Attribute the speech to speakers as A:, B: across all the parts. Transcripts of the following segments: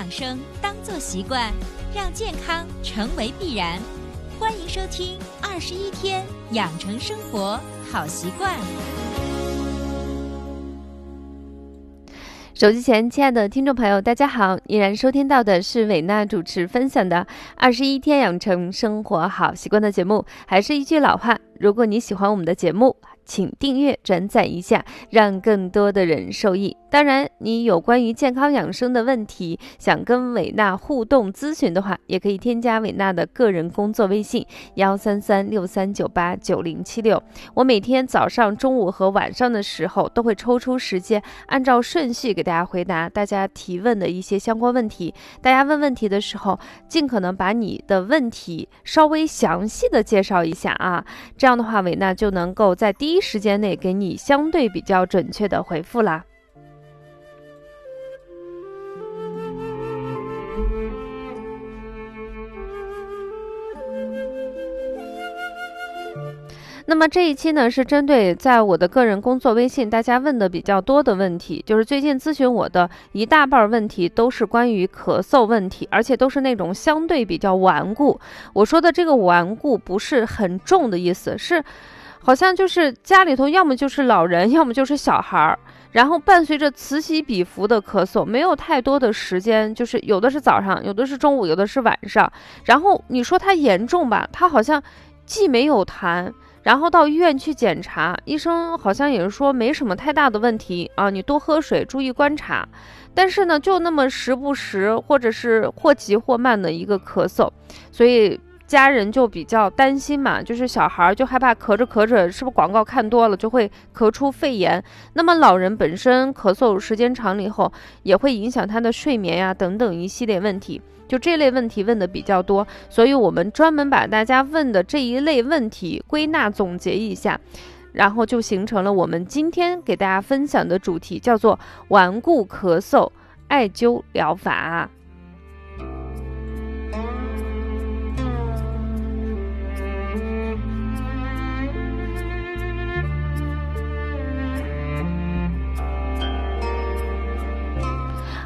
A: 养生当做习惯，让健康成为必然。欢迎收听《二十一天养成生活好习惯》。
B: 手机前，亲爱的听众朋友，大家好！依然收听到的是伟娜主持分享的《二十一天养成生活好习惯》的节目。还是一句老话，如果你喜欢我们的节目，请订阅、转载一下，让更多的人受益。当然，你有关于健康养生的问题，想跟伟娜互动咨询的话，也可以添加伟娜的个人工作微信：幺三三六三九八九零七六。我每天早上、中午和晚上的时候都会抽出时间，按照顺序给大家回答大家提问的一些相关问题。大家问问题的时候，尽可能把你的问题稍微详细的介绍一下啊，这样这样的话，维娜就能够在第一时间内给你相对比较准确的回复啦。那么这一期呢，是针对在我的个人工作微信大家问的比较多的问题，就是最近咨询我的一大半问题都是关于咳嗽问题，而且都是那种相对比较顽固。我说的这个顽固不是很重的意思，是好像就是家里头要么就是老人，要么就是小孩儿，然后伴随着此起彼伏的咳嗽，没有太多的时间，就是有的是早上，有的是中午，有的是晚上。然后你说它严重吧，它好像既没有痰。然后到医院去检查，医生好像也是说没什么太大的问题啊，你多喝水，注意观察。但是呢，就那么时不时或者是或急或慢的一个咳嗽，所以家人就比较担心嘛，就是小孩就害怕咳着咳着，是不是广告看多了就会咳出肺炎？那么老人本身咳嗽时间长了以后，也会影响他的睡眠呀等等一系列问题。就这类问题问的比较多，所以我们专门把大家问的这一类问题归纳总结一下，然后就形成了我们今天给大家分享的主题，叫做顽固咳嗽艾灸疗法。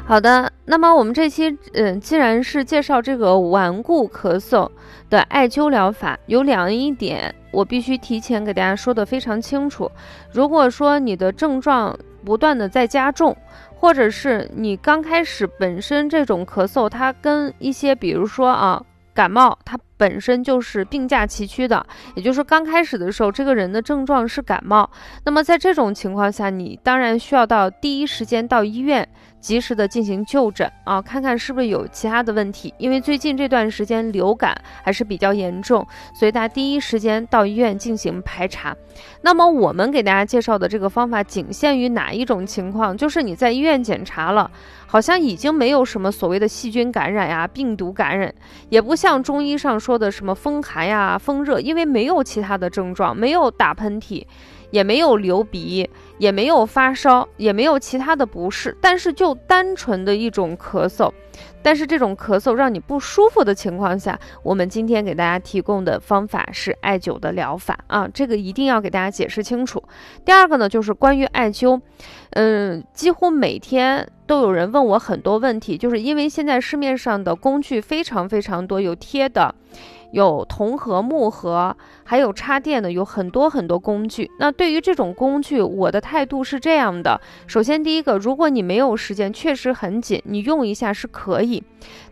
B: 好的，那么我们这期嗯，既然是介绍这个顽固咳嗽的艾灸疗法，有两一点我必须提前给大家说的非常清楚。如果说你的症状不断的在加重，或者是你刚开始本身这种咳嗽，它跟一些比如说啊感冒，它本身就是并驾齐驱的，也就是刚开始的时候，这个人的症状是感冒，那么在这种情况下，你当然需要到第一时间到医院。及时的进行就诊啊，看看是不是有其他的问题。因为最近这段时间流感还是比较严重，所以大家第一时间到医院进行排查。那么我们给大家介绍的这个方法仅限于哪一种情况？就是你在医院检查了，好像已经没有什么所谓的细菌感染呀、病毒感染，也不像中医上说的什么风寒呀、风热，因为没有其他的症状，没有打喷嚏。也没有流鼻，也没有发烧，也没有其他的不适，但是就单纯的一种咳嗽，但是这种咳嗽让你不舒服的情况下，我们今天给大家提供的方法是艾灸的疗法啊，这个一定要给大家解释清楚。第二个呢，就是关于艾灸，嗯，几乎每天都有人问我很多问题，就是因为现在市面上的工具非常非常多，有贴的。有铜盒、木盒，还有插电的，有很多很多工具。那对于这种工具，我的态度是这样的：首先，第一个，如果你没有时间，确实很紧，你用一下是可以。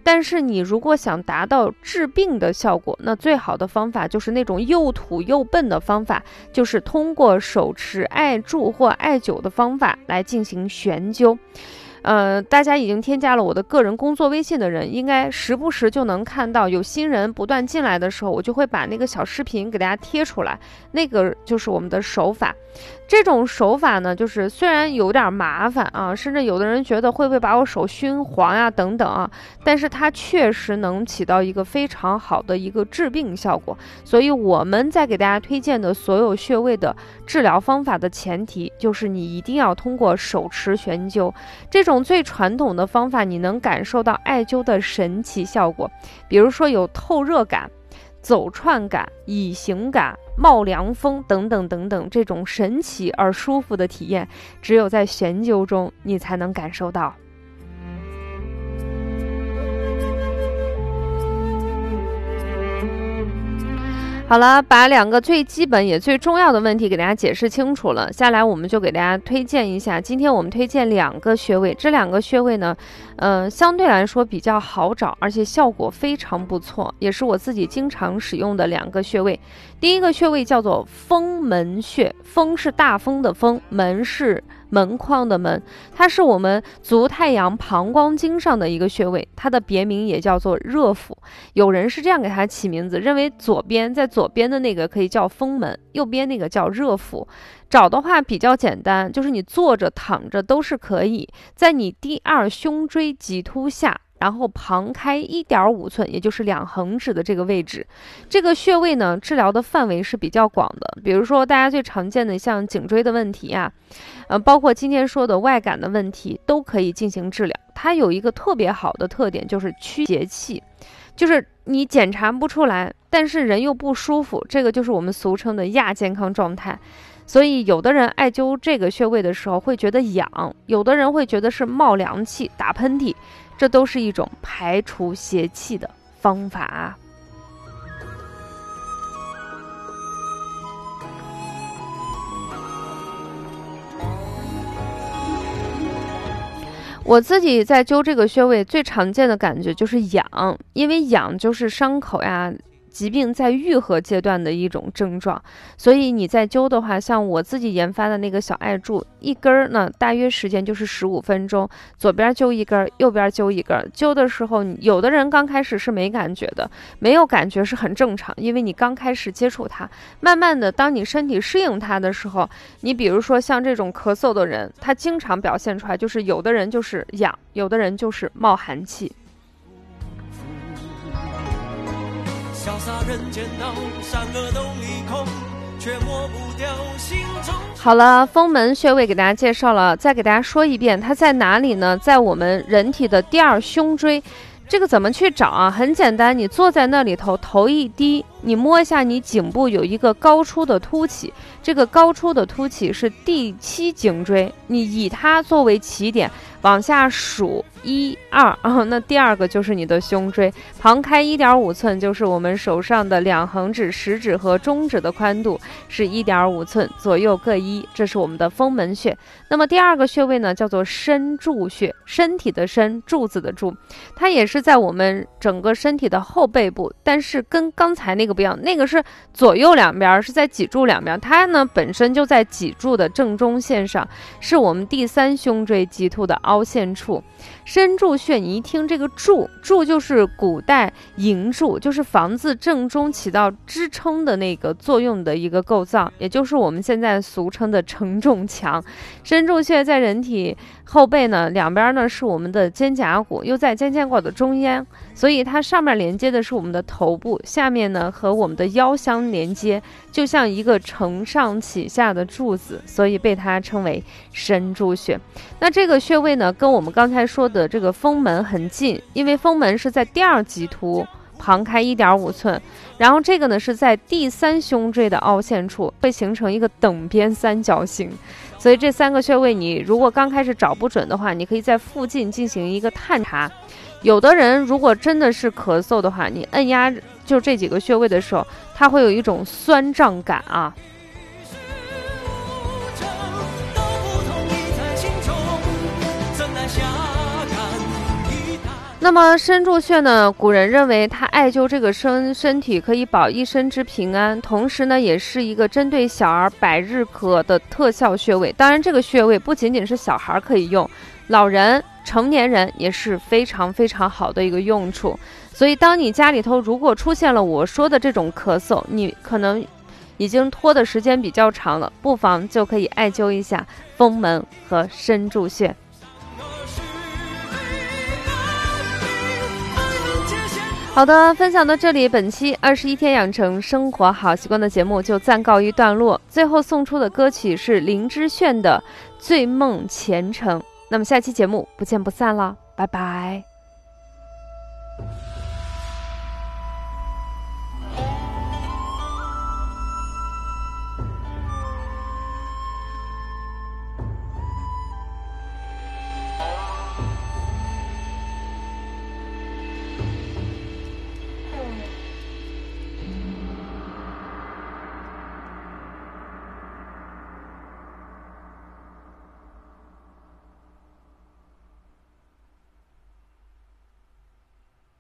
B: 但是你如果想达到治病的效果，那最好的方法就是那种又土又笨的方法，就是通过手持艾柱或艾灸的方法来进行悬灸。呃，大家已经添加了我的个人工作微信的人，应该时不时就能看到有新人不断进来的时候，我就会把那个小视频给大家贴出来，那个就是我们的手法。这种手法呢，就是虽然有点麻烦啊，甚至有的人觉得会不会把我手熏黄呀等等啊，但是它确实能起到一个非常好的一个治病效果。所以我们在给大家推荐的所有穴位的治疗方法的前提，就是你一定要通过手持悬灸这种最传统的方法，你能感受到艾灸的神奇效果，比如说有透热感。走串感、以形感、冒凉风等等等等，这种神奇而舒服的体验，只有在悬灸中你才能感受到。好了，把两个最基本也最重要的问题给大家解释清楚了。下来我们就给大家推荐一下，今天我们推荐两个穴位，这两个穴位呢，呃，相对来说比较好找，而且效果非常不错，也是我自己经常使用的两个穴位。第一个穴位叫做风门穴，风是大风的风，门是。门框的门，它是我们足太阳膀胱经上的一个穴位，它的别名也叫做热府。有人是这样给它起名字，认为左边在左边的那个可以叫风门，右边那个叫热府。找的话比较简单，就是你坐着、躺着都是可以，在你第二胸椎棘突下。然后旁开一点五寸，也就是两横指的这个位置，这个穴位呢，治疗的范围是比较广的。比如说大家最常见的像颈椎的问题呀，呃，包括今天说的外感的问题，都可以进行治疗。它有一个特别好的特点，就是驱邪气，就是你检查不出来，但是人又不舒服，这个就是我们俗称的亚健康状态。所以有的人艾灸这个穴位的时候会觉得痒，有的人会觉得是冒凉气、打喷嚏。这都是一种排除邪气的方法。我自己在灸这个穴位，最常见的感觉就是痒，因为痒就是伤口呀。疾病在愈合阶段的一种症状，所以你在灸的话，像我自己研发的那个小艾柱，一根儿呢，大约时间就是十五分钟，左边灸一根儿，右边灸一根儿。灸的时候，有的人刚开始是没感觉的，没有感觉是很正常，因为你刚开始接触它，慢慢的，当你身体适应它的时候，你比如说像这种咳嗽的人，他经常表现出来就是有的人就是痒，有的人就是冒寒气。潇洒人间道善恶都一空，却抹不掉心中。好了，风门穴位给大家介绍了，再给大家说一遍，它在哪里呢？在我们人体的第二胸椎。这个怎么去找啊？很简单，你坐在那里头，头一低，你摸一下你颈部有一个高出的凸起，这个高出的凸起是第七颈椎，你以它作为起点。往下数一二 啊，那第二个就是你的胸椎，旁开一点五寸，就是我们手上的两横指、食指和中指的宽度是一点五寸，左右各一，这是我们的风门穴。那么第二个穴位呢，叫做身柱穴，身体的身，柱子的柱，它也是在我们整个身体的后背部，但是跟刚才那个不一样，那个是左右两边是在脊柱两边，它呢本身就在脊柱的正中线上，是我们第三胸椎棘突的凹。陷处，身柱穴，你一听这个柱，柱就是古代营柱，就是房子正中起到支撑的那个作用的一个构造，也就是我们现在俗称的承重墙。身柱穴在人体后背呢，两边呢是我们的肩胛骨，又在肩胛骨的中央，所以它上面连接的是我们的头部，下面呢和我们的腰相连接，就像一个承上启下的柱子，所以被它称为神柱穴。那这个穴位呢？跟我们刚才说的这个风门很近，因为风门是在第二棘突旁开一点五寸，然后这个呢是在第三胸椎的凹陷处，会形成一个等边三角形。所以这三个穴位，你如果刚开始找不准的话，你可以在附近进行一个探查。有的人如果真的是咳嗽的话，你按压就这几个穴位的时候，它会有一种酸胀感啊。那么身柱穴呢？古人认为它艾灸这个身身体可以保一身之平安，同时呢，也是一个针对小儿百日咳的特效穴位。当然，这个穴位不仅仅是小孩可以用，老人、成年人也是非常非常好的一个用处。所以，当你家里头如果出现了我说的这种咳嗽，你可能已经拖的时间比较长了，不妨就可以艾灸一下风门和身柱穴。好的，分享到这里，本期二十一天养成生活好习惯的节目就暂告一段落。最后送出的歌曲是林之炫的《醉梦前程》。那么下期节目不见不散了，拜拜。